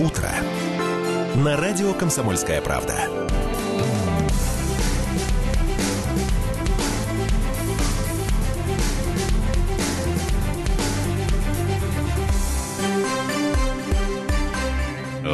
утро» на радио «Комсомольская правда».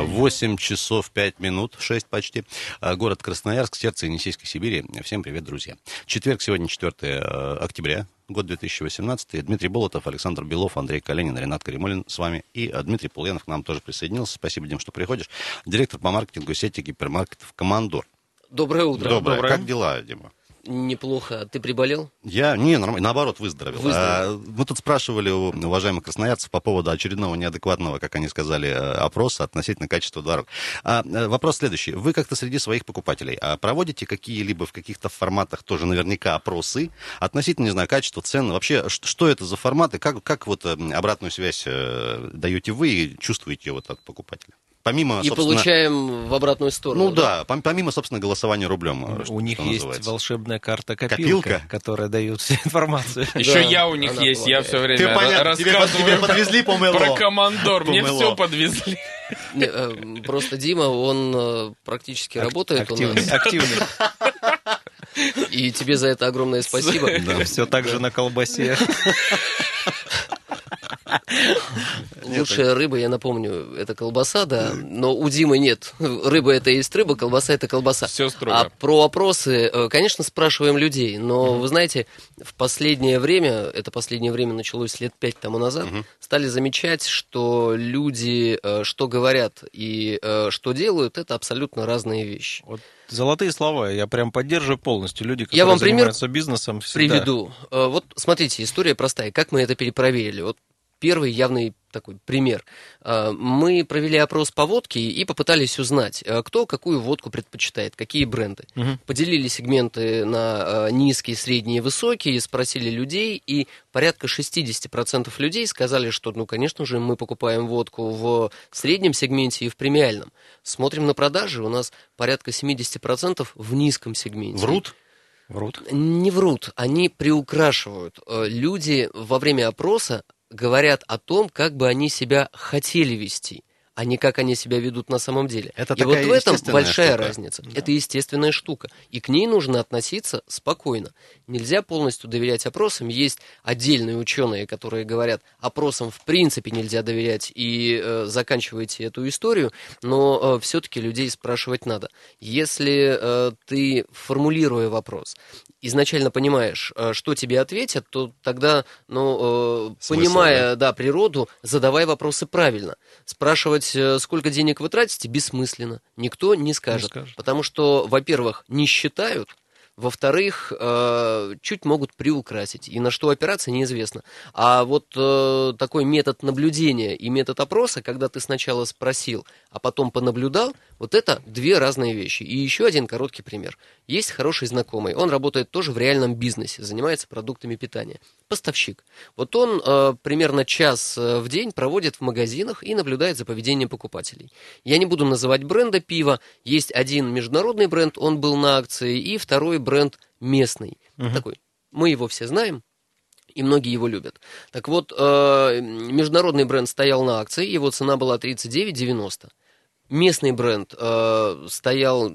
Восемь часов пять минут, шесть почти. А, город Красноярск, сердце Енисейской Сибири. Всем привет, друзья. Четверг, сегодня 4 э, октября, год 2018. Дмитрий Болотов, Александр Белов, Андрей Калинин, Ренат Каримулин с вами. И э, Дмитрий Полуянов к нам тоже присоединился. Спасибо, Дим, что приходишь. Директор по маркетингу сети гипермаркетов «Командор». Доброе утро. Доброе. Доброе. Как дела, Дима? Неплохо. Ты приболел? Я, не, нормально, наоборот, выздоровел. Выздоровел. А, мы тут спрашивали у уважаемых красноярцев по поводу очередного неадекватного, как они сказали, э, опроса относительно качества дорог. А, э, вопрос следующий. Вы как-то среди своих покупателей а, проводите какие-либо в каких-то форматах тоже наверняка опросы относительно, не знаю, качества, цен? Вообще, что это за форматы? Как, как вот э, обратную связь даете вы и чувствуете вот от покупателя? Помимо, и получаем в обратную сторону. Ну да, да помимо, собственно, голосования рублем. У них есть называется. волшебная карта копилка, копилка, которая дает всю информацию. Еще да, я у них есть, я все время Ты, понятно, рассказываю тебе, подвезли помыло. про командор, мне все подвезли. Э, просто Дима, он э, практически работает у нас. Активный. И тебе за это огромное спасибо. Да, все так же на колбасе. Лучшая рыба, я напомню, это колбаса, да, но у Димы нет. Рыба это есть рыба, колбаса это колбаса. Все строго. А про опросы, э, конечно, спрашиваем людей, но вы знаете, в последнее время, это последнее время началось лет пять тому назад, стали замечать, что люди, э, что говорят и э, что делают, это абсолютно разные вещи. Вот золотые слова, я прям поддерживаю полностью. Люди, которые я вам занимаются пример бизнесом, всегда... приведу. Вот смотрите, история простая. Как мы это перепроверили? Вот первый явный такой пример. А, мы провели опрос по водке и попытались узнать, а, кто какую водку предпочитает, какие бренды. Угу. Поделили сегменты на а, низкие, средние, высокие, спросили людей, и порядка 60% людей сказали, что, ну, конечно же, мы покупаем водку в среднем сегменте и в премиальном. Смотрим на продажи, у нас порядка 70% в низком сегменте. Врут? Врут? Не врут, они приукрашивают. Люди во время опроса говорят о том, как бы они себя хотели вести а не как они себя ведут на самом деле. Это и вот в этом большая штука. разница. Да. Это естественная штука. И к ней нужно относиться спокойно. Нельзя полностью доверять опросам. Есть отдельные ученые, которые говорят, опросам в принципе нельзя доверять и э, заканчивайте эту историю, но э, все-таки людей спрашивать надо. Если э, ты, формулируя вопрос, изначально понимаешь, э, что тебе ответят, то тогда, ну, э, понимая да, природу, задавай вопросы правильно. Спрашивать спрашивать, э, сколько денег вы тратите, бессмысленно. Никто не скажет. Не скажет. Потому что, во-первых, не считают, во-вторых, э, чуть могут приукрасить. И на что опираться, неизвестно. А вот э, такой метод наблюдения и метод опроса, когда ты сначала спросил, а потом понаблюдал, вот это две разные вещи. И еще один короткий пример. Есть хороший знакомый, он работает тоже в реальном бизнесе, занимается продуктами питания. Поставщик. Вот он э, примерно час в день проводит в магазинах и наблюдает за поведением покупателей. Я не буду называть бренда пива. Есть один международный бренд, он был на акции, и второй бренд местный. Угу. Такой. Мы его все знаем, и многие его любят. Так вот, э, международный бренд стоял на акции, его цена была 39,90. Местный бренд э, стоял,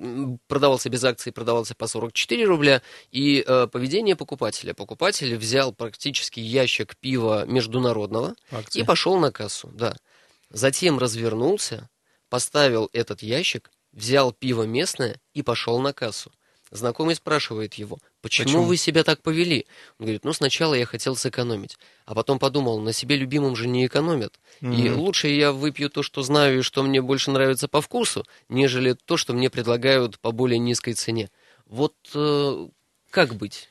продавался без акций, продавался по 44 рубля. И э, поведение покупателя. Покупатель взял практически ящик пива международного Акции. и пошел на кассу. Да. Затем развернулся, поставил этот ящик, взял пиво местное и пошел на кассу. Знакомый спрашивает его, почему, почему вы себя так повели? Он говорит, ну сначала я хотел сэкономить, а потом подумал, на себе любимом же не экономят. Mm-hmm. И лучше я выпью то, что знаю и что мне больше нравится по вкусу, нежели то, что мне предлагают по более низкой цене. Вот э, как быть?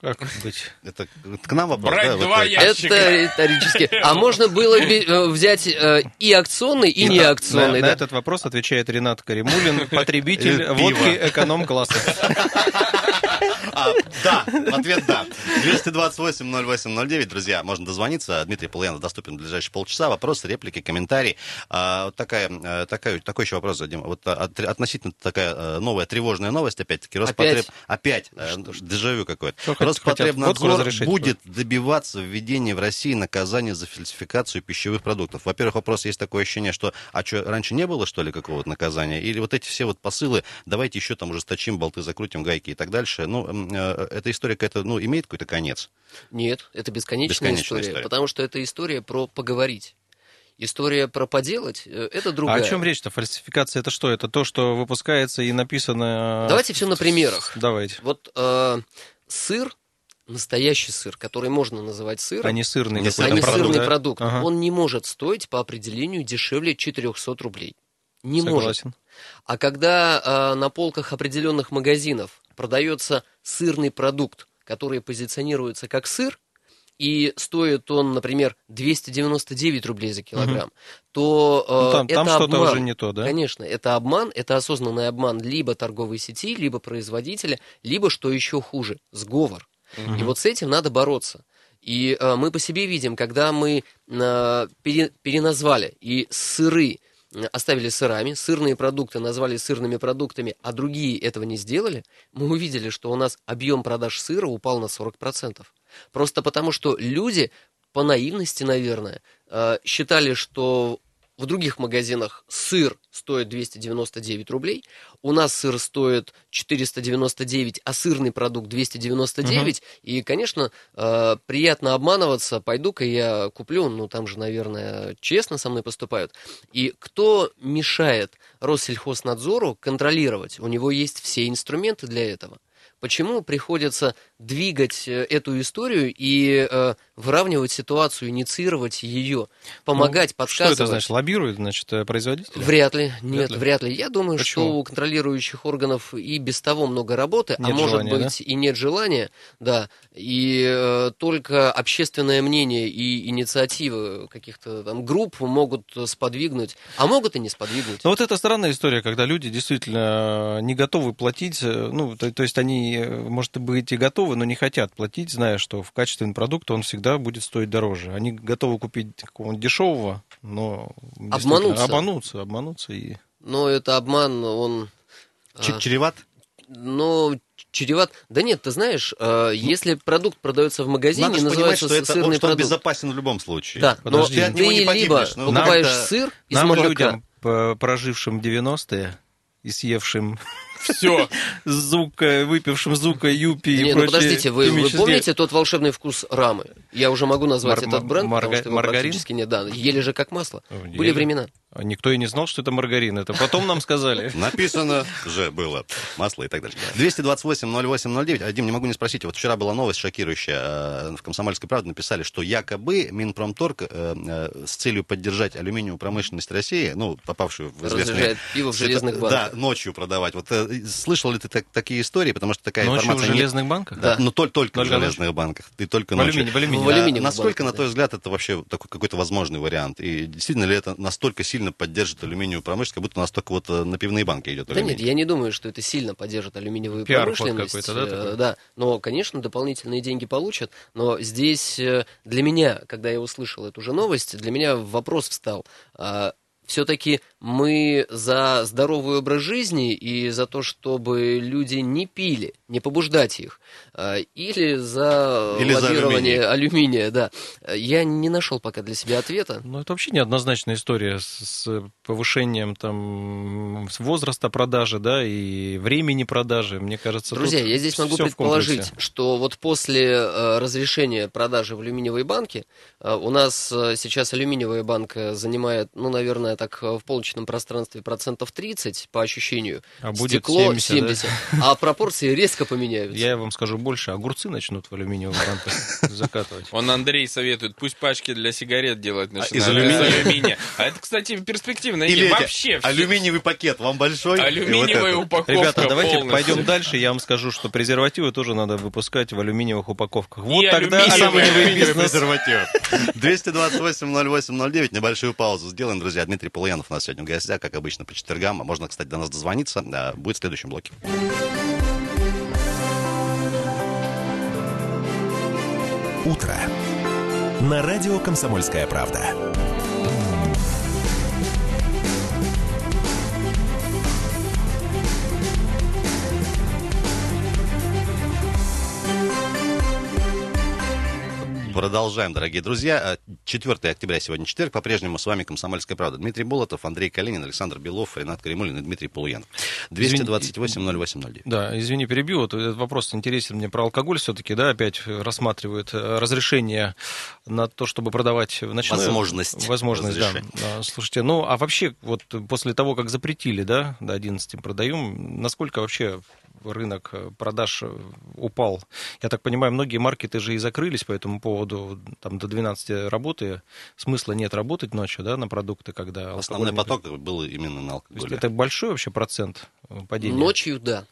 Как быть? Это к нам вопрос, Брать да? два вот ящика. Это риторически. А можно было э, взять э, и акционный, и, и неакционный. На, да? на этот вопрос отвечает Ренат Каримулин, потребитель водки эконом-класса. А, да, ответ да. 228-08-09, друзья, можно дозвониться. Дмитрий Полуянов доступен в ближайшие полчаса. Вопросы, реплики, комментарии. А, такая, э, такая, такой еще вопрос зададим. Вот а, относительно такая э, новая тревожная новость, опять-таки. Роспотреб... Опять? Опять. Дежавю какое-то. Роспотребнадзор будет добиваться введения в России наказания за фальсификацию пищевых продуктов. Во-первых, вопрос есть такое ощущение, что а что, раньше не было, что ли, какого-то наказания? Или вот эти все вот посылы, давайте еще там ужесточим, болты закрутим, гайки и так дальше. Ну, э, эта история какая-то, ну, имеет какой-то конец? Нет, это бесконечная, бесконечная история, история, потому что это история про поговорить. История про поделать э, это другая. А о чем речь-то? Фальсификация это что? Это то, что выпускается и написано. Давайте все на примерах. Давайте. Вот э, сыр, настоящий сыр, который можно называть сыром, а не сырный, а не сырный продукт, продукт ага. он не может стоить по определению дешевле 400 рублей. Не Согласен. может. А когда э, на полках определенных магазинов продается сырный продукт, который позиционируется как сыр, и стоит он, например, 299 рублей за килограмм, угу. то э, ну, там, это там обман. уже не то, да? Конечно, это обман, это осознанный обман либо торговой сети, либо производителя, либо, что еще хуже, сговор. Угу. И вот с этим надо бороться. И э, мы по себе видим, когда мы э, пере, переназвали и сыры оставили сырами, сырные продукты назвали сырными продуктами, а другие этого не сделали, мы увидели, что у нас объем продаж сыра упал на 40%. Просто потому, что люди по наивности, наверное, э, считали, что в других магазинах сыр стоит 299 рублей, у нас сыр стоит 499, а сырный продукт 299. Угу. И, конечно, э, приятно обманываться. Пойду-ка я куплю, ну там же, наверное, честно со мной поступают. И кто мешает Россельхознадзору контролировать? У него есть все инструменты для этого. Почему приходится двигать э, эту историю и э, выравнивать ситуацию, инициировать ее, помогать, ну, подсказывать? Что это значит? Лоббирует, значит, э, производитель? Вряд ли. Нет, вряд ли. Вряд ли. Я думаю, Почему? что у контролирующих органов и без того много работы, а нет а желания, может быть да? и нет желания, да. И э, только общественное мнение и инициативы каких-то там групп могут сподвигнуть, а могут и не сподвигнуть. Но вот это странная история, когда люди действительно не готовы платить, ну, то, то есть они Э, может быть, и готовы, но не хотят платить, зная, что в качественный продукт он всегда будет стоить дороже. Они готовы купить какого-нибудь дешевого, но обмануться. обмануться, обмануться и... Но это обман, он... А, чреват? Ну, чреват. Да нет, ты знаешь, э, если продукт продается в магазине, Надо называется понимать, что сырный это, продукт. безопасен в любом случае. Да, Подожди. но ты, ты либо но покупаешь нам сыр из нам молока. людям, прожившим 90-е и съевшим все. Зука, выпившим Зука, Юпи и Не, ну подождите, вы, вы помните тот волшебный вкус рамы? Я уже могу назвать этот бренд, потому что его практически нет. Да, ели же как масло. Были времена. А никто и не знал, что это маргарин. Это потом нам сказали. Написано же было. Масло и так далее. 228-08-09. Адим, не могу не спросить. Вот вчера была новость шокирующая. Э, в «Комсомольской правде» написали, что якобы Минпромторг э, э, с целью поддержать алюминиевую промышленность России, ну, попавшую в известные... пиво в железных банках. Да, ночью продавать. Вот слышал ли ты такие истории? Потому что такая ночью информация... в железных банках? Да, но только, только в железных банках. И только в ночью. В алюминии, в алюминии. Насколько, на твой взгляд, это вообще такой какой-то возможный вариант? И действительно ли это настолько сильно сильно поддержит алюминиевую промышленность, как будто у нас только вот э, на пивные банки идет алюминий. Да нет, я не думаю, что это сильно поддержит алюминиевую Пиар промышленность. Да, такой? Э, да, но, конечно, дополнительные деньги получат, но здесь э, для меня, когда я услышал эту же новость, для меня вопрос встал, а все-таки мы за здоровый образ жизни и за то, чтобы люди не пили, не побуждать их, или за или лоббирование за алюминия. алюминия. Да. Я не нашел пока для себя ответа. Ну, это вообще неоднозначная история с повышением там, возраста продажи да, и времени продажи. Мне кажется, Друзья, я здесь могу предположить, что вот после э, разрешения продажи в алюминиевой банке э, у нас э, сейчас алюминиевая банка занимает, ну, наверное, так в полочном пространстве процентов 30 по ощущению. А будет Стекло 70, 70 да? а пропорции резко поменяются. Я вам скажу больше, огурцы начнут в алюминиевых банках закатывать. Он Андрей советует, пусть пачки для сигарет делать начинают. Из алюминия? А это, кстати, перспективная идея. Вообще. Алюминиевый пакет, вам большой? Алюминиевая упаковка Ребята, давайте пойдем дальше. Я вам скажу, что презервативы тоже надо выпускать в алюминиевых упаковках. Вот тогда алюминиевый бизнес. 228-08-09. Небольшую паузу сделаем, друзья. Дмитрий Полуянов у нас сегодня в гостях, как обычно, по четвергам. Можно, кстати, до нас дозвониться. Будет в следующем блоке. Утро» на радио «Комсомольская правда». Продолжаем, дорогие друзья. 4 октября сегодня четверг. По-прежнему с вами «Комсомольская правда». Дмитрий Болотов, Андрей Калинин, Александр Белов, Ренат Каримулин и Дмитрий Полуянов. 228-0809. Да, извини, перебью. Вот этот вопрос интересен мне про алкоголь все-таки, да, опять рассматривают э, разрешение на то, чтобы продавать в ночное... Возможность. Возможность, да. да. Слушайте, ну, а вообще, вот после того, как запретили, да, до 11 продаем, насколько вообще рынок э, продаж э, упал. Я так понимаю, многие маркеты же и закрылись по этому поводу. Там до 12 работы. Смысла нет работать ночью да, на продукты, когда... Основной поток был именно на алкоголе. это большой вообще процент э, падения? Ночью, да.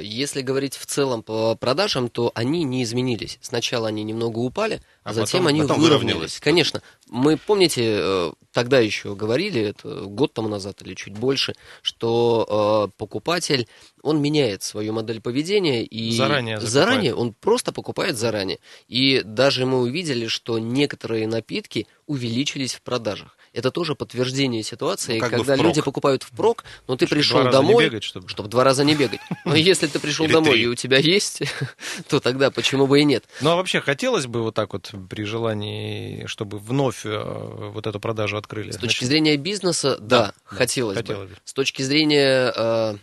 Если говорить в целом по продажам, то они не изменились. Сначала они немного упали, а, а затем потом, они потом выровнялись. выровнялись. Конечно, мы, помните, тогда еще говорили, это год тому назад или чуть больше, что э, покупатель, он меняет свою модель поведения и заранее, заранее он просто покупает заранее. И даже мы увидели, что некоторые напитки увеличились в продажах. Это тоже подтверждение ситуации, ну, когда люди покупают впрок, но ты чтобы пришел домой, бегать, чтобы... чтобы два раза не бегать. Но если ты пришел домой и у тебя есть, то тогда почему бы и нет? Ну а вообще хотелось бы вот так вот при желании, чтобы вновь э, вот эту продажу открыли? С точки зрения бизнеса, да, хотелось, бы. бы. С точки зрения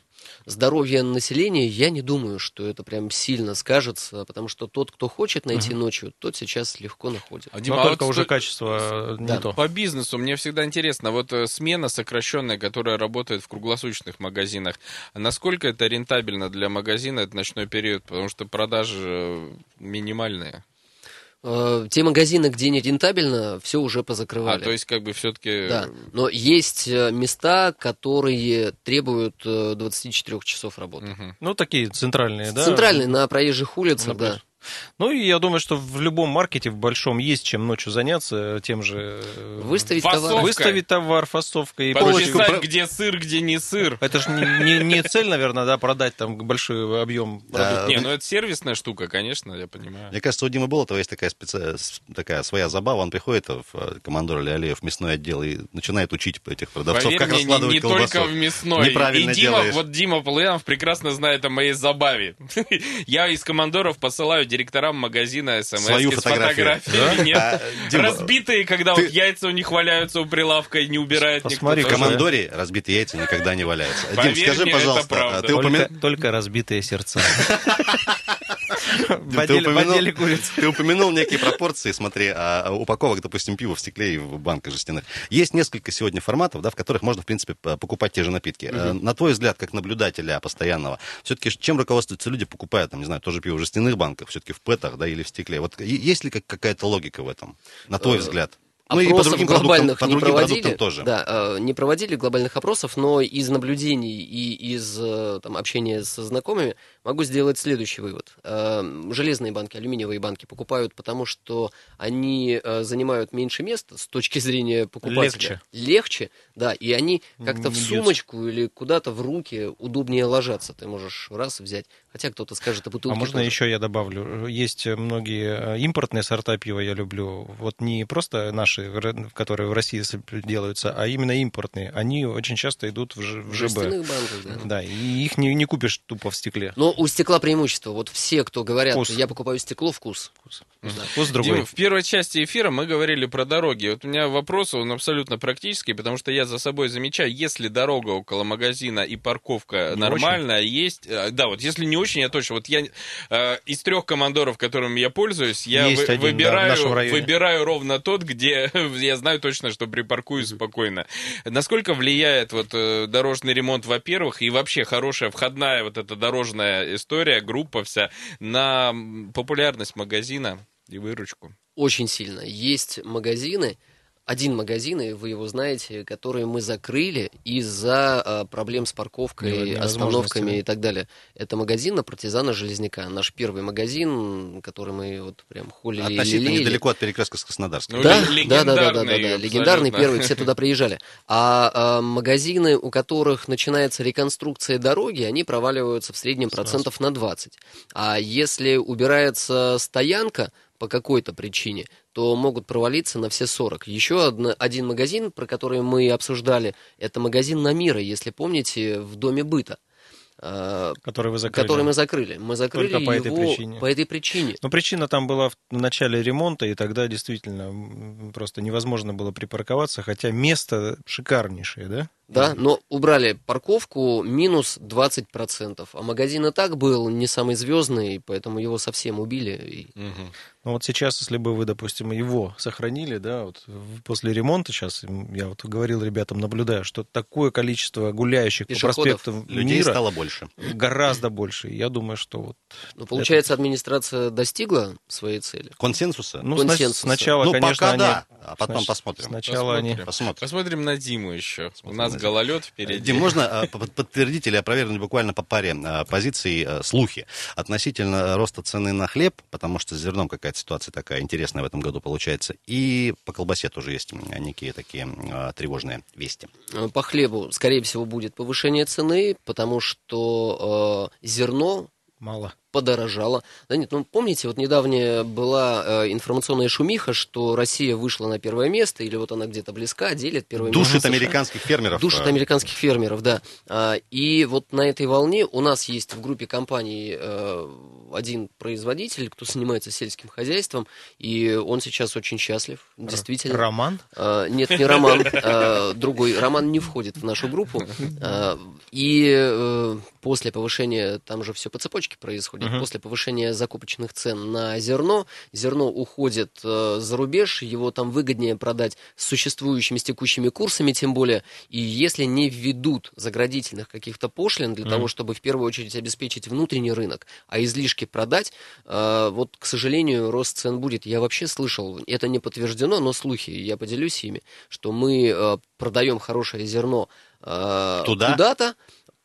э, здоровья населения, я не думаю, что это прям сильно скажется, потому что тот, кто хочет найти угу. ночью, тот сейчас легко находит. А, Дима, Но а только вот уже сто... качество не да. то. По бизнесу мне всегда интересно, вот э, смена сокращенная, которая работает в круглосуточных магазинах, насколько это рентабельно для магазина, этот ночной период, потому что продажи минимальные? Э, те магазины, где не рентабельно, все уже позакрывали. А, то есть как бы все-таки... Да, но есть э, места, которые требуют 24 э, часов работы. Угу. Ну, такие центральные, да? Центральные, на проезжих улицах, ну, да. Ну и я думаю, что в любом маркете, в большом, есть чем ночью заняться тем же... Э, Выставить фасовкой. товар. Выставить товар, фасовка. И Подписать, где сыр, где не сыр. Это же не, не, не цель, наверное, да, продать там большой объем продуктов. Не, ну это сервисная штука, конечно, я понимаю. Мне кажется, у Димы Болотова есть такая, специ... такая своя забава. Он приходит в э, командор или Алиев в мясной отдел и начинает учить этих продавцов, Поверь как мне, раскладывать не, не колбасу. только в мясной. Неправильно и Дима, делаешь. вот Дима Полуянов прекрасно знает о моей забаве. я из командоров посылаю директорам магазина смс Свою с фотографиями. Да? Нет. А, разбитые, когда ты... вот яйца у них валяются у прилавка и не убирает Посмотри, никто. В командоре разбитые яйца никогда не валяются. Поверь Дим, скажи, мне, пожалуйста, а ты упомя... только, только разбитые сердца. В отделе. Ты упомянул некие пропорции, смотри, а, упаковок, допустим, пива в стекле и в банках жестяных. Есть несколько сегодня форматов, да, в которых можно, в принципе, покупать те же напитки. На твой взгляд, как наблюдателя постоянного, все-таки чем руководствуются люди, покупая, там, не знаю, тоже пиво в жестяных банках, все-таки в пэтах, да, или в стекле? Вот есть ли какая-то логика в этом, на твой э, взгляд? Ну и по другим глобальных продуктам, не по проводили, тоже. Да, э, не проводили глобальных опросов, но из наблюдений и из э, там, общения со знакомыми могу сделать следующий вывод. Э, железные банки, алюминиевые банки покупают, потому что они занимают меньше места с точки зрения покупателя. Легче. Легче, да, и они как-то в сумочку или куда-то в руки удобнее ложатся. Ты можешь раз взять, хотя кто-то скажет, а бутылки А можно тоже. еще я добавлю? Есть многие импортные сорта пива я люблю. Вот не просто наши наши, которые в России делаются, а именно импортные, они очень часто идут в, в ЖБ. банках, да. Да, и их не, не купишь тупо в стекле. Но у стекла преимущество. Вот все, кто говорят, вкус. я покупаю стекло, вкус. Вкус, да. вкус другой. Дима, в первой части эфира мы говорили про дороги. Вот у меня вопрос, он абсолютно практический, потому что я за собой замечаю, если дорога около магазина и парковка не нормальная, очень. есть... Э, да, вот если не очень, я точно... Вот я э, из трех командоров, которыми я пользуюсь, я вы, один, выбираю, да, выбираю ровно тот, где я знаю точно, что припаркуюсь спокойно. Насколько влияет вот э, дорожный ремонт, во-первых, и вообще хорошая входная вот эта дорожная история, группа вся, на популярность магазина и выручку? Очень сильно. Есть магазины, один магазин, и вы его знаете, который мы закрыли из-за а, проблем с парковкой, остановками и так далее. Это магазин на партизана Железняка. Наш первый магазин, который мы вот прям холили. Относительно лелеяли. недалеко от перекрестка с Краснодарском. Ну, да, да, да, да, да, да, да, легендарный первый, все туда приезжали. А, а магазины, у которых начинается реконструкция дороги, они проваливаются в среднем процентов на 20. А если убирается стоянка, по какой-то причине, то могут провалиться на все 40. Еще одна, один магазин, про который мы обсуждали, это магазин Намира, если помните, в Доме быта. А, Который вы закрыли. Который мы закрыли. Мы закрыли Только по его этой причине. по этой причине. Но причина там была в начале ремонта, и тогда действительно просто невозможно было припарковаться, хотя место шикарнейшее, да? Да, но убрали парковку минус 20%. А магазин и так был не самый звездный, поэтому его совсем убили. И Ну вот сейчас, если бы вы, допустим, его сохранили, да, вот после ремонта сейчас, я вот говорил ребятам, наблюдаю, что такое количество гуляющих по Пешеходов, проспектам Людей мира стало больше. гораздо больше. Я думаю, что вот... Ну, получается, администрация достигла своей цели. Консенсуса? Ну, Консенсуса. сначала, ну, конечно, пока они... да, а потом снач- посмотрим. Сначала они... Посмотрим. Посмотрим. Посмотрим на Диму еще. У Смотрим нас на гололед впереди. Дим, можно а, под- подтвердить или опровергнуть буквально по паре а, позиций а, слухи относительно роста цены на хлеб, потому что с зерном какая-то ситуация такая интересная в этом году получается, и по колбасе тоже есть некие такие а, тревожные вести. Э, По хлебу, скорее всего, будет повышение цены, потому что э, зерно Мало. Подорожало. Да нет, ну помните, вот недавняя была э, информационная шумиха, что Россия вышла на первое место, или вот она где-то близка, делит первое место. Душит американских фермеров. Душит а, американских фермеров, да. А, И вот на этой волне у нас есть в группе компаний э, один производитель, кто занимается сельским хозяйством, и он сейчас очень счастлив, действительно. Роман? А, Нет, не Роман, а, другой. Роман не входит в нашу группу. А, И э, после повышения, там же все по цепочке происходит, Мгм. после повышения закупочных цен на зерно, зерно уходит э, за рубеж, его там выгоднее продать с существующими, с текущими курсами, тем более. И если не введут заградительных каких-то пошлин для Мгм. того, чтобы в первую очередь обеспечить внутренний рынок, а излишки продать, э, вот, к сожалению, рост цен будет. Я вообще слышал, это не подтверждено, но слухи, я поделюсь ими, что мы э, продаем хорошее зерно э, Туда? куда-то,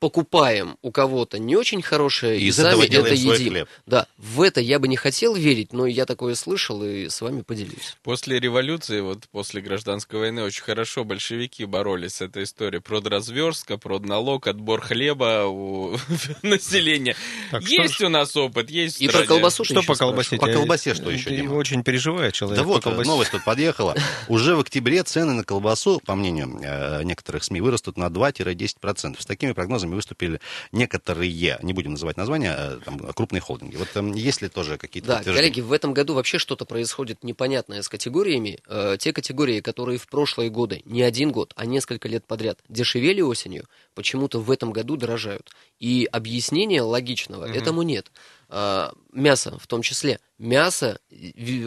покупаем у кого-то не очень хорошее, И и, сами этого это едим. хлеб. Да, в это я бы не хотел верить, но я такое слышал и с вами поделюсь. После революции, вот после гражданской войны, очень хорошо большевики боролись с этой историей. Продразверстка, продналог, отбор хлеба у населения. Так, что есть у нас опыт, есть И про колбасу Что по колбасе? По колбасе что еще, Дима? очень переживает человек. Да вот, новость тут подъехала. Уже в октябре цены на колбасу, по мнению э, некоторых СМИ, вырастут на 2-10%. С такими прогнозами выступили некоторые, не будем называть названия, э, там, крупные холдинги. Вот эм, есть ли тоже какие-то Да, коллеги, в этом году вообще что-то происходит непонятное с категориями. Э, те категории, которые в прошлые годы, не один год, а несколько лет подряд дешевели осенью, почему-то в этом году дорожают. И объяснения логичного Мгм. этому нет. А, мясо в том числе. Мясо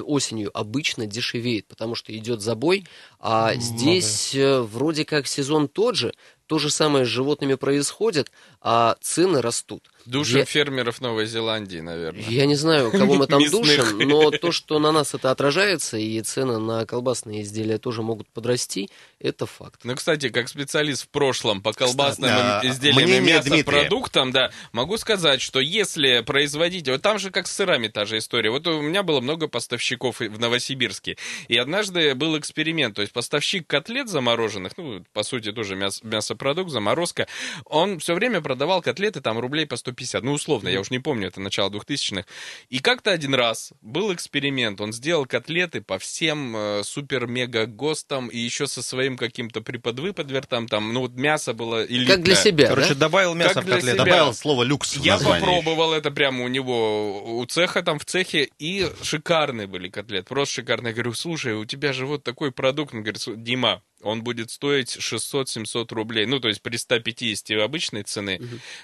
осенью обычно дешевеет, потому что идет забой, а Ну здесь э, вроде как сезон тот же, то же самое с животными происходит, а цены растут. Душим Я- фермеров Новой Зеландии, наверное. Я не знаю, кого мы там душим, но то, что на нас это отражается, и цены на колбасные изделия тоже могут подрасти, это факт. Ну, кстати, как специалист в прошлом по колбасным Кстати, а, изделиям и мясопродуктам, да, могу сказать, что если производить... Вот там же как с сырами та же история. Вот у меня было много поставщиков в Новосибирске. И однажды был эксперимент. То есть поставщик котлет замороженных, ну, по сути, тоже мяс- мясопродукт, заморозка, он все время продавал котлеты там рублей по 150. Ну, условно, я уж не помню, это начало 2000-х. И как-то один раз был эксперимент. Он сделал котлеты по всем э, супер-мега-ГОСТам и еще со своим каким-то приподвыподвертом. Там, ну, вот мясо было элитное. Как для себя, Короче, да? добавил мясо Как в для котлету. себя. Добавил слово люкс Я попробовал это прямо у него, у цеха, там в цехе, и шикарные были котлеты, просто шикарные. Я говорю, слушай, у тебя же вот такой продукт. Он говорит, «Слушай, Дима, он будет стоить 600-700 рублей. Ну, то есть при 150 обычной цены.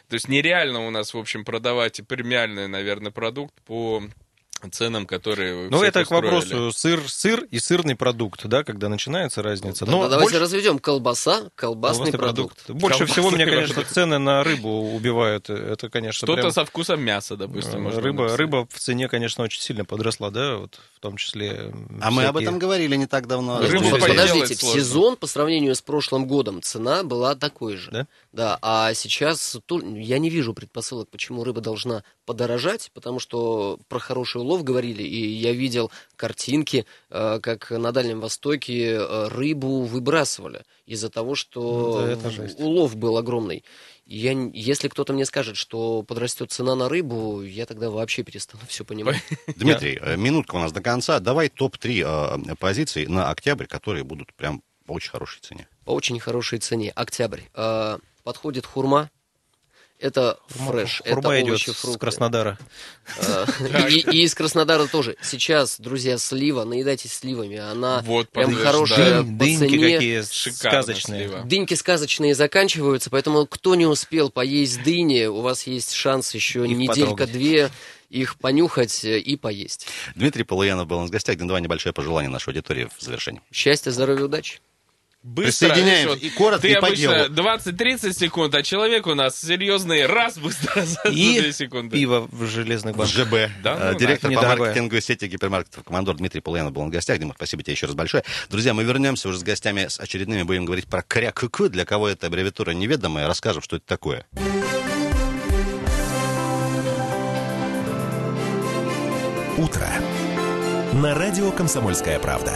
То есть нереально у нас, в общем, продавать премиальный, наверное, продукт по ценам, которые вы Ну, это к устроили. вопросу сыр, сыр и сырный продукт, да, когда начинается разница. Но давайте больше- разведем колбаса, колбасный, колбасный продукт. Больше Колбасный всего, мне, продукт. конечно, цены на рыбу убивают. Это, конечно, Что-то прям, со вкусом мяса, допустим. э, можно рыба, написать. рыба в цене, конечно, очень сильно подросла, да, вот в том числе. А мы об всякие- этом говорили не так давно. Рыбу подождите, в сезон по сравнению с прошлым годом цена была такой же. Да? Да, а сейчас я не вижу предпосылок, почему рыба должна подорожать, потому что про хороший улов говорили, и я видел картинки, э, как на Дальнем Востоке э, рыбу выбрасывали из-за того, что Ну, да, улов был огромный. Я, если кто-то мне скажет, что подрастет цена на рыбу, я тогда вообще перестану все понимать. Дмитрий, э, минутка у нас до конца. Давай топ-3 э, позиций на октябрь, которые будут прям по очень хорошей цене. По очень хорошей цене. Октябрь. Подходит хурма. Это фреш, Хурма это идет овощи, с фрукты. Краснодара. Э, И, и из Краснодара тоже. Сейчас, друзья, слива, наедайтесь сливами. Она Вот, прям хорошая Дынь- по Дыньки какие сказочные. слива. Дыньки сказочные заканчиваются, поэтому кто не успел поесть дыни, у вас есть шанс еще неделька-две их понюхать э, и поесть. Дмитрий Полуянов был у нас в гостях. Два небольшое пожелание нашей аудитории в завершении. Счастья, здоровья, удачи. Быстро, Присоединяемся. видишь, И коротко, ты и по делу. 20-30 секунд, а человек у нас серьезный раз быстро за И 2 секунды. пиво в железных В банках. ЖБ. Да, Э, ну, Директор да, по недорогое. маркетингу сети гипермаркетов командор Дмитрий Полуянов был в гостях. Дима, спасибо тебе еще раз большое. Друзья, мы вернемся уже с гостями с очередными. Будем говорить про кря-ку-ку. Для кого это аббревиатура неведомая. Расскажем, что это такое. Утро. На радио «Комсомольская правда».